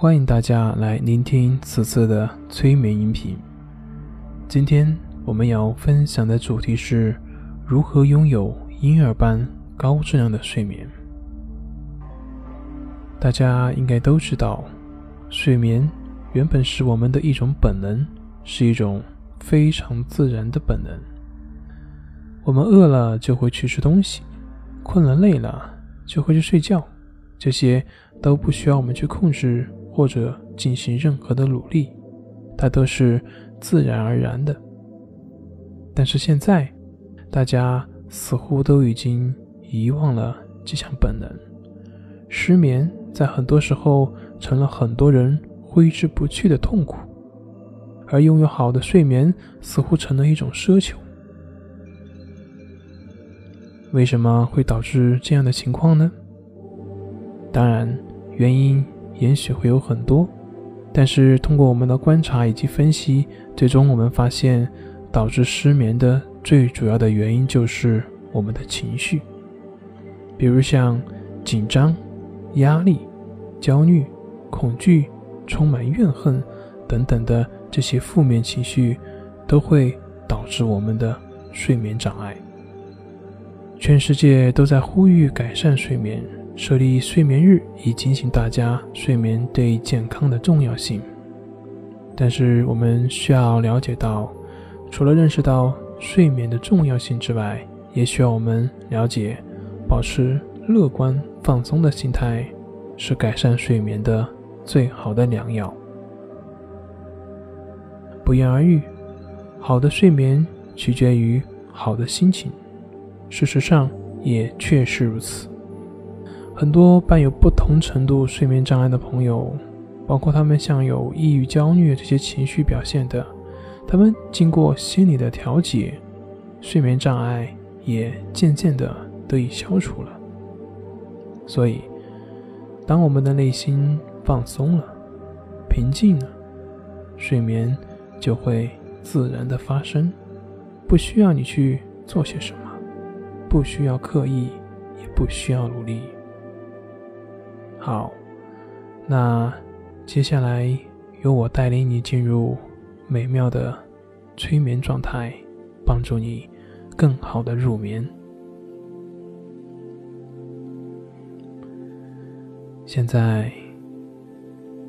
欢迎大家来聆听此次的催眠音频。今天我们要分享的主题是如何拥有婴儿般高质量的睡眠。大家应该都知道，睡眠原本是我们的一种本能，是一种非常自然的本能。我们饿了就会去吃东西，困了累了就会去睡觉，这些都不需要我们去控制。或者进行任何的努力，它都是自然而然的。但是现在，大家似乎都已经遗忘了这项本能，失眠在很多时候成了很多人挥之不去的痛苦，而拥有好的睡眠似乎成了一种奢求。为什么会导致这样的情况呢？当然，原因。也许会有很多，但是通过我们的观察以及分析，最终我们发现，导致失眠的最主要的原因就是我们的情绪，比如像紧张、压力、焦虑、恐惧、充满怨恨等等的这些负面情绪，都会导致我们的睡眠障碍。全世界都在呼吁改善睡眠。设立睡眠日，以警醒大家睡眠对健康的重要性。但是，我们需要了解到，除了认识到睡眠的重要性之外，也需要我们了解，保持乐观放松的心态是改善睡眠的最好的良药。不言而喻，好的睡眠取决于好的心情。事实上，也确实如此。很多伴有不同程度睡眠障碍的朋友，包括他们像有抑郁、焦虑这些情绪表现的，他们经过心理的调节，睡眠障碍也渐渐的得以消除了。所以，当我们的内心放松了、平静了，睡眠就会自然的发生，不需要你去做些什么，不需要刻意，也不需要努力。好，那接下来由我带领你进入美妙的催眠状态，帮助你更好的入眠。现在，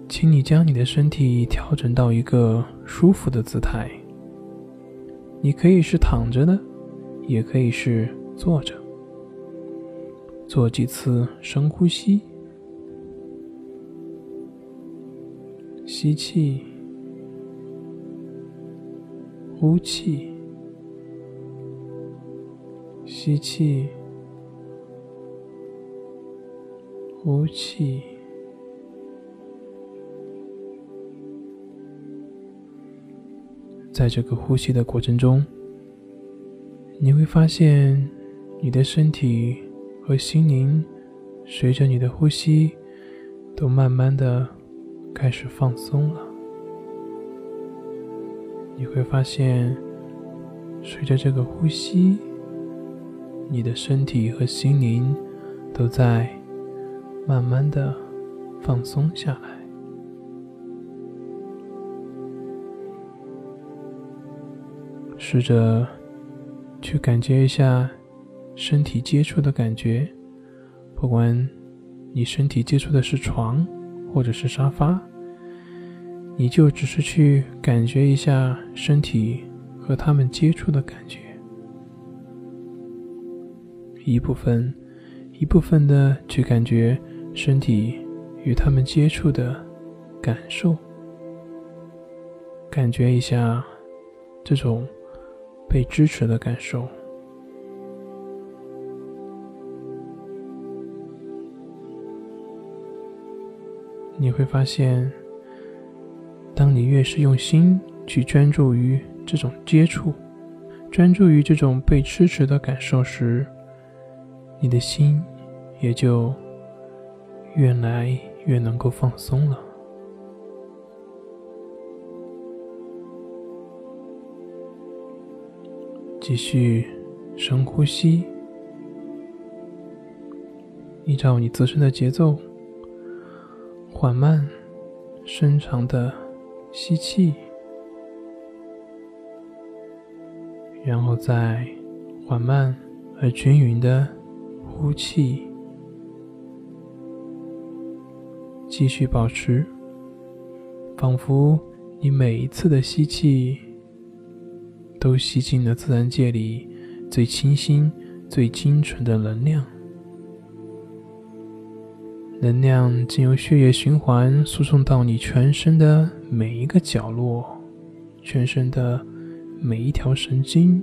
请你将你的身体调整到一个舒服的姿态。你可以是躺着的，也可以是坐着。做几次深呼吸。吸气，呼气，吸气，呼气。在这个呼吸的过程中，你会发现你的身体和心灵随着你的呼吸都慢慢的。开始放松了，你会发现，随着这个呼吸，你的身体和心灵都在慢慢的放松下来。试着去感觉一下身体接触的感觉，不管你身体接触的是床。或者是沙发，你就只是去感觉一下身体和他们接触的感觉，一部分一部分的去感觉身体与他们接触的感受，感觉一下这种被支持的感受。你会发现，当你越是用心去专注于这种接触，专注于这种被支持的感受时，你的心也就越来越能够放松了。继续深呼吸，依照你自身的节奏。缓慢深长的吸气，然后再缓慢而均匀的呼气，继续保持，仿佛你每一次的吸气都吸进了自然界里最清新、最精纯的能量。能量经由血液循环输送到你全身的每一个角落，全身的每一条神经，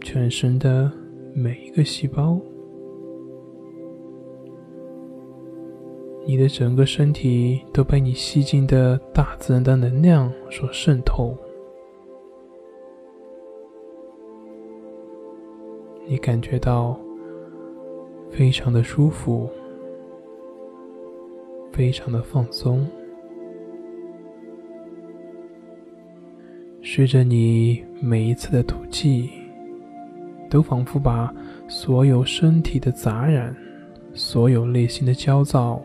全身的每一个细胞，你的整个身体都被你吸进的大自然的能量所渗透，你感觉到非常的舒服。非常的放松，随着你每一次的吐气，都仿佛把所有身体的杂染、所有内心的焦躁、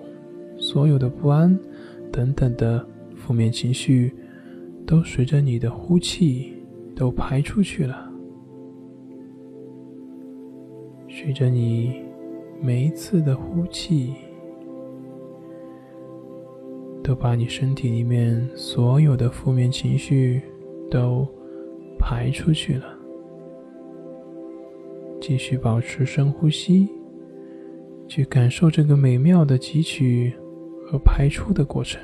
所有的不安等等的负面情绪，都随着你的呼气都排出去了。随着你每一次的呼气。都把你身体里面所有的负面情绪都排出去了。继续保持深呼吸，去感受这个美妙的汲取和排出的过程。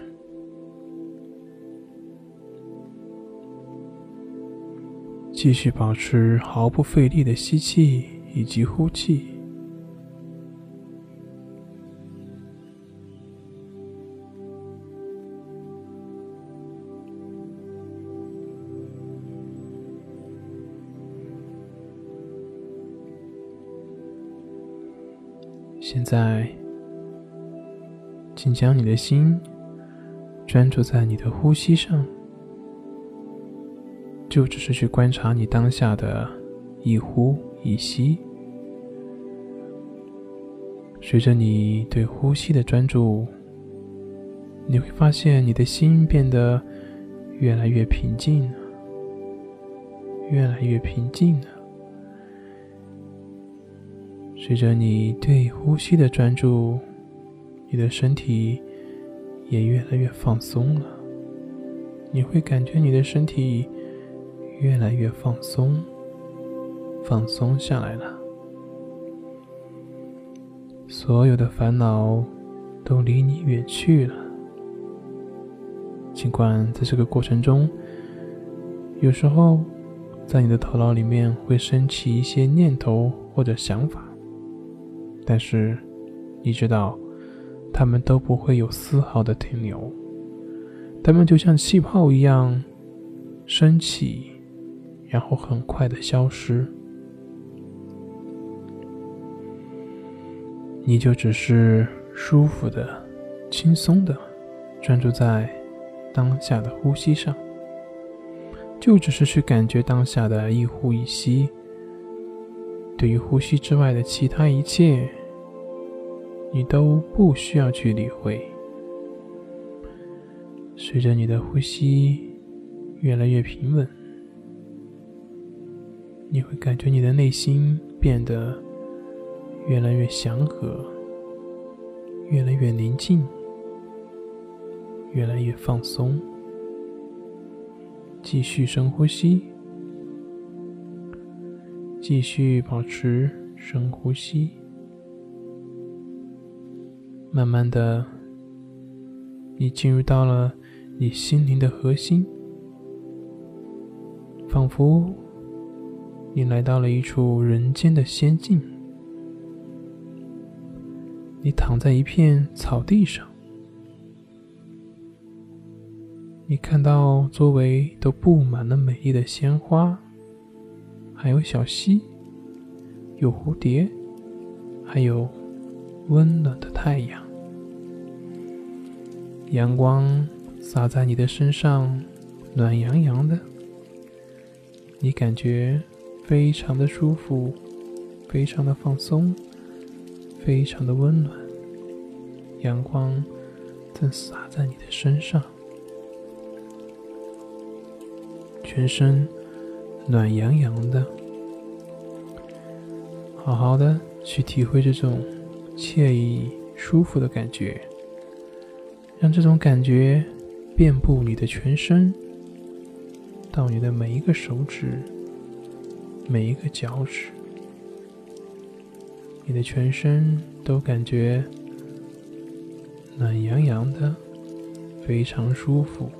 继续保持毫不费力的吸气以及呼气。在，请将你的心专注在你的呼吸上，就只是去观察你当下的一呼一吸。随着你对呼吸的专注，你会发现你的心变得越来越平静了，越来越平静了。随着你对呼吸的专注，你的身体也越来越放松了。你会感觉你的身体越来越放松，放松下来了。所有的烦恼都离你远去了。尽管在这个过程中，有时候在你的头脑里面会升起一些念头或者想法。但是，你知道，他们都不会有丝毫的停留，他们就像气泡一样升起，然后很快的消失。你就只是舒服的、轻松的专注在当下的呼吸上，就只是去感觉当下的一呼一吸。对于呼吸之外的其他一切，你都不需要去理会。随着你的呼吸越来越平稳，你会感觉你的内心变得越来越祥和，越来越宁静，越来越放松。继续深呼吸。继续保持深呼吸，慢慢的，你进入到了你心灵的核心，仿佛你来到了一处人间的仙境。你躺在一片草地上，你看到周围都布满了美丽的鲜花。还有小溪，有蝴蝶，还有温暖的太阳。阳光洒在你的身上，暖洋洋的，你感觉非常的舒服，非常的放松，非常的温暖。阳光正洒在你的身上，全身暖洋洋的。好好的去体会这种惬意、舒服的感觉，让这种感觉遍布你的全身，到你的每一个手指、每一个脚趾，你的全身都感觉暖洋洋的，非常舒服，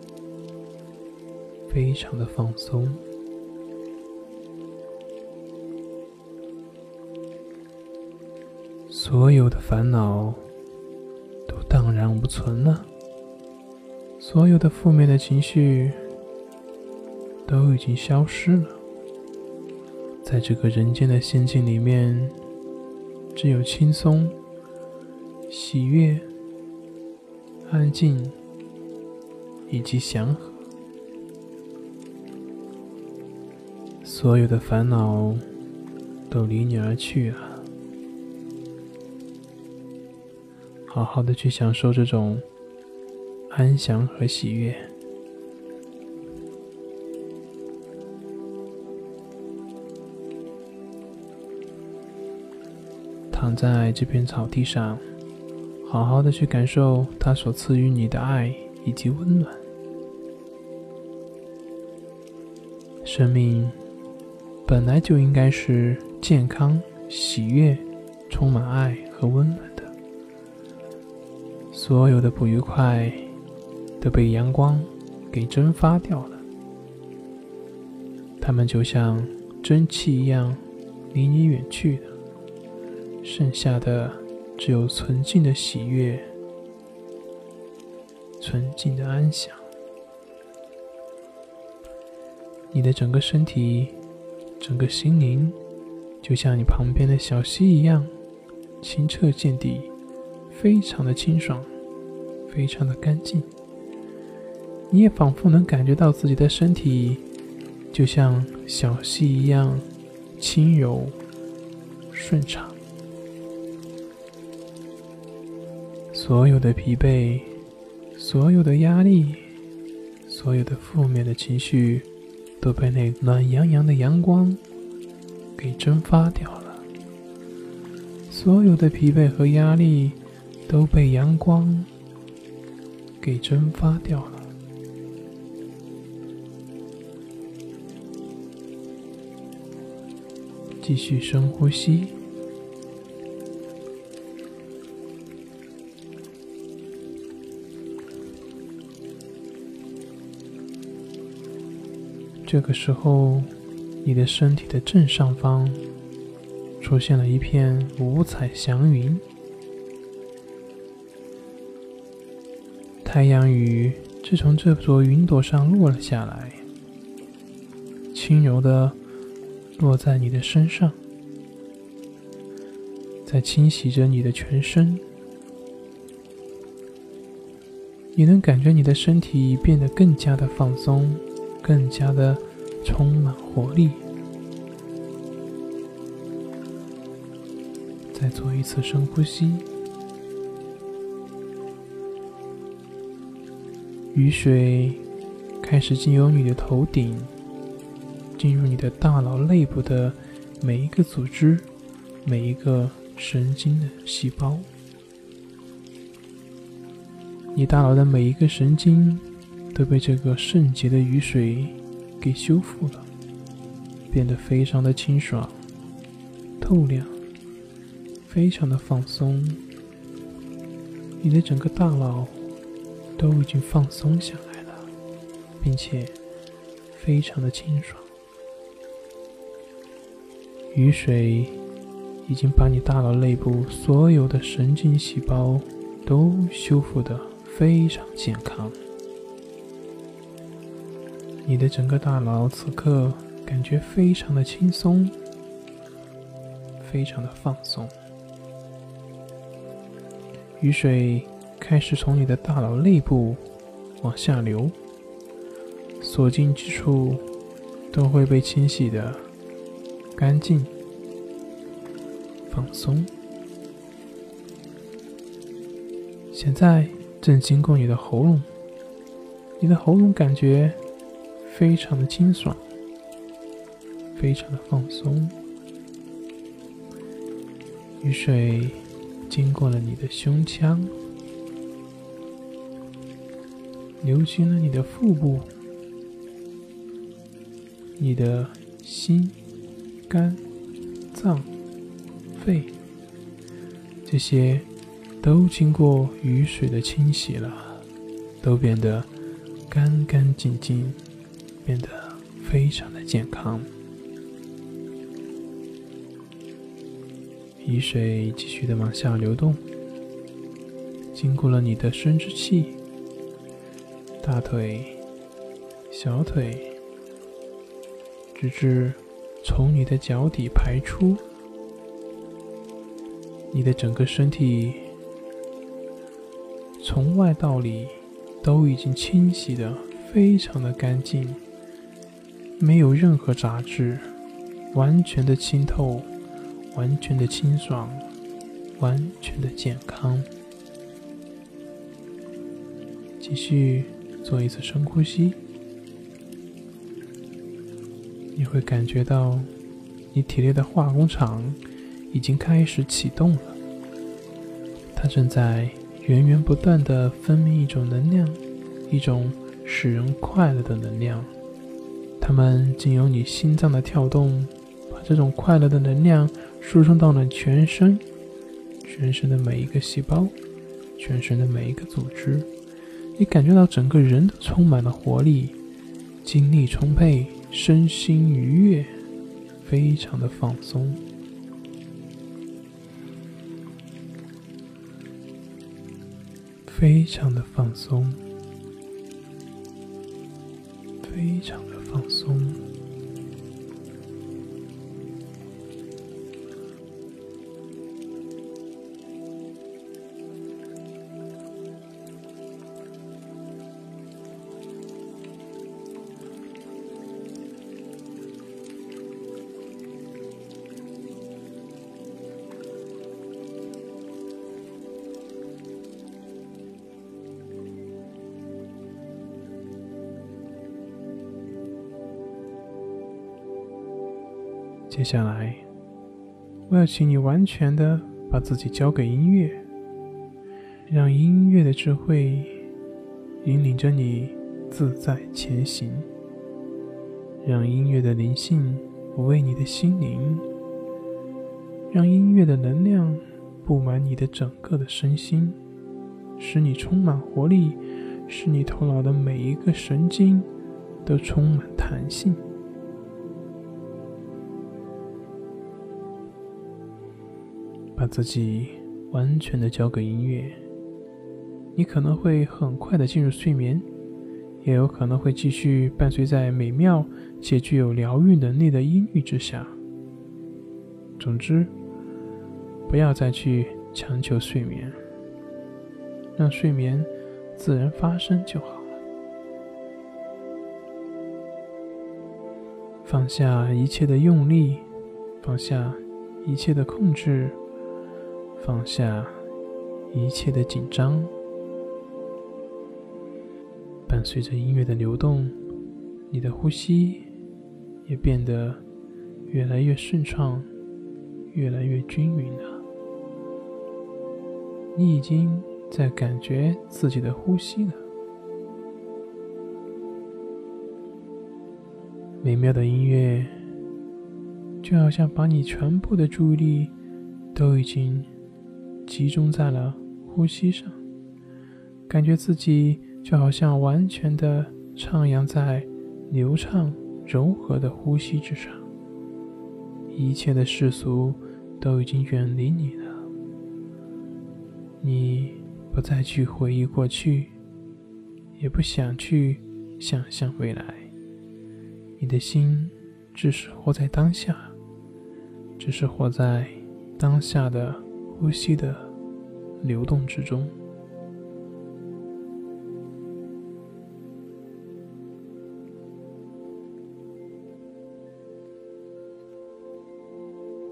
非常的放松。所有的烦恼都荡然无存了，所有的负面的情绪都已经消失了。在这个人间的仙境里面，只有轻松、喜悦、安静以及祥和。所有的烦恼都离你而去了。好好的去享受这种安详和喜悦，躺在这片草地上，好好的去感受它所赐予你的爱以及温暖。生命本来就应该是健康、喜悦、充满爱和温暖的。所有的不愉快都被阳光给蒸发掉了，它们就像蒸汽一样离你远去的，剩下的只有纯净的喜悦、纯净的安详。你的整个身体、整个心灵，就像你旁边的小溪一样清澈见底，非常的清爽。非常的干净，你也仿佛能感觉到自己的身体就像小溪一样轻柔顺畅，所有的疲惫、所有的压力、所有的负面的情绪都被那暖洋洋的阳光给蒸发掉了，所有的疲惫和压力都被阳光。给蒸发掉了。继续深呼吸。这个时候，你的身体的正上方出现了一片五彩祥云。太阳雨自从这座云朵上落了下来，轻柔的落在你的身上，在清洗着你的全身。你能感觉你的身体变得更加的放松，更加的充满活力。再做一次深呼吸。雨水开始进入你的头顶，进入你的大脑内部的每一个组织、每一个神经的细胞。你大脑的每一个神经都被这个圣洁的雨水给修复了，变得非常的清爽、透亮，非常的放松。你的整个大脑。都已经放松下来了，并且非常的清爽。雨水已经把你大脑内部所有的神经细胞都修复的非常健康。你的整个大脑此刻感觉非常的轻松，非常的放松。雨水。开始从你的大脑内部往下流，所经之处都会被清洗的干净、放松。现在，正经过你的喉咙，你的喉咙感觉非常的清爽，非常的放松。雨水经过了你的胸腔，流进了你的腹部，你的心、肝、脏、肺，这些都经过雨水的清洗了，都变得干干净净，变得非常的健康。雨水继续的往下流动，经过了你的生殖器、大腿、小腿，直至从你的脚底排出。你的整个身体从外到里都已经清洗的非常的干净，没有任何杂质，完全的清透。完全的清爽，完全的健康。继续做一次深呼吸，你会感觉到你体内的化工厂已经开始启动了，它正在源源不断的分泌一种能量，一种使人快乐的能量。它们经由你心脏的跳动，把这种快乐的能量。输送到了全身，全身的每一个细胞，全身的每一个组织，你感觉到整个人都充满了活力，精力充沛，身心愉悦，非常的放松，非常的放松，非常的放松。下来，我要请你完全的把自己交给音乐，让音乐的智慧引领着你自在前行，让音乐的灵性抚慰你的心灵，让音乐的能量布满你的整个的身心，使你充满活力，使你头脑的每一个神经都充满弹性。把自己完全的交给音乐，你可能会很快的进入睡眠，也有可能会继续伴随在美妙且具有疗愈能力的音乐之下。总之，不要再去强求睡眠，让睡眠自然发生就好了。放下一切的用力，放下一切的控制。放下一切的紧张，伴随着音乐的流动，你的呼吸也变得越来越顺畅，越来越均匀了。你已经在感觉自己的呼吸了。美妙的音乐就好像把你全部的注意力都已经。集中在了呼吸上，感觉自己就好像完全的徜徉在流畅柔和的呼吸之上，一切的世俗都已经远离你了，你不再去回忆过去，也不想去想象未来，你的心只是活在当下，只是活在当下的。呼吸的流动之中，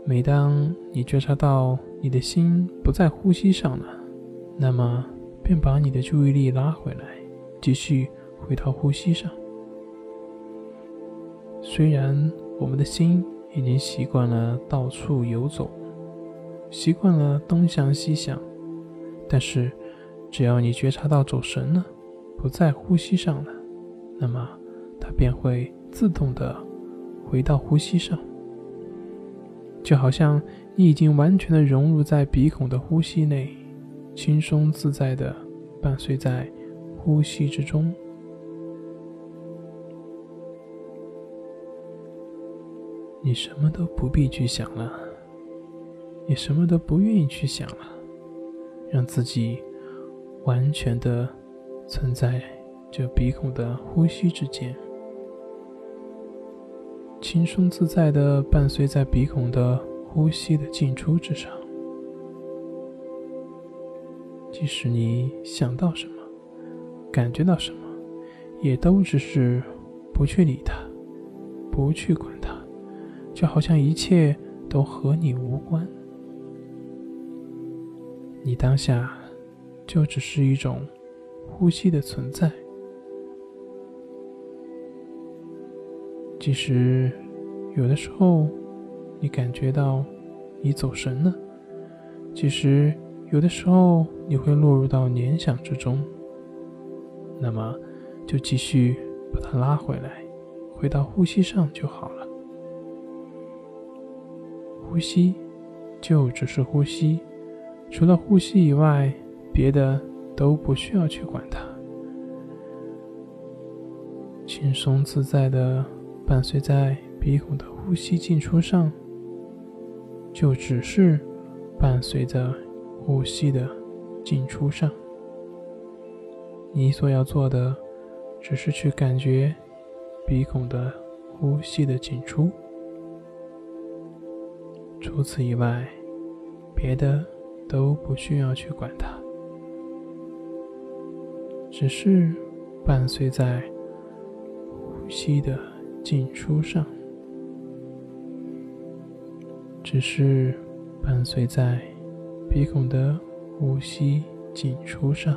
每当你觉察到你的心不在呼吸上了，那么便把你的注意力拉回来，继续回到呼吸上。虽然我们的心已经习惯了到处游走，习惯了东想西想，但是只要你觉察到走神了，不在呼吸上了，那么它便会自动的回到呼吸上，就好像你已经完全的融入在鼻孔的呼吸内。轻松自在的伴随在呼吸之中，你什么都不必去想了，也什么都不愿意去想了，让自己完全的存在这鼻孔的呼吸之间，轻松自在的伴随在鼻孔的呼吸的进出之上。即使你想到什么，感觉到什么，也都只是不去理它，不去管它，就好像一切都和你无关。你当下就只是一种呼吸的存在。即使有的时候你感觉到你走神了，其实。有的时候你会落入到联想之中，那么就继续把它拉回来，回到呼吸上就好了。呼吸就只是呼吸，除了呼吸以外，别的都不需要去管它。轻松自在的伴随在鼻孔的呼吸进出上，就只是伴随着。呼吸的进出上，你所要做的只是去感觉鼻孔的呼吸的进出，除此以外，别的都不需要去管它，只是伴随在呼吸的进出上，只是伴随在。鼻孔的呼吸进出上。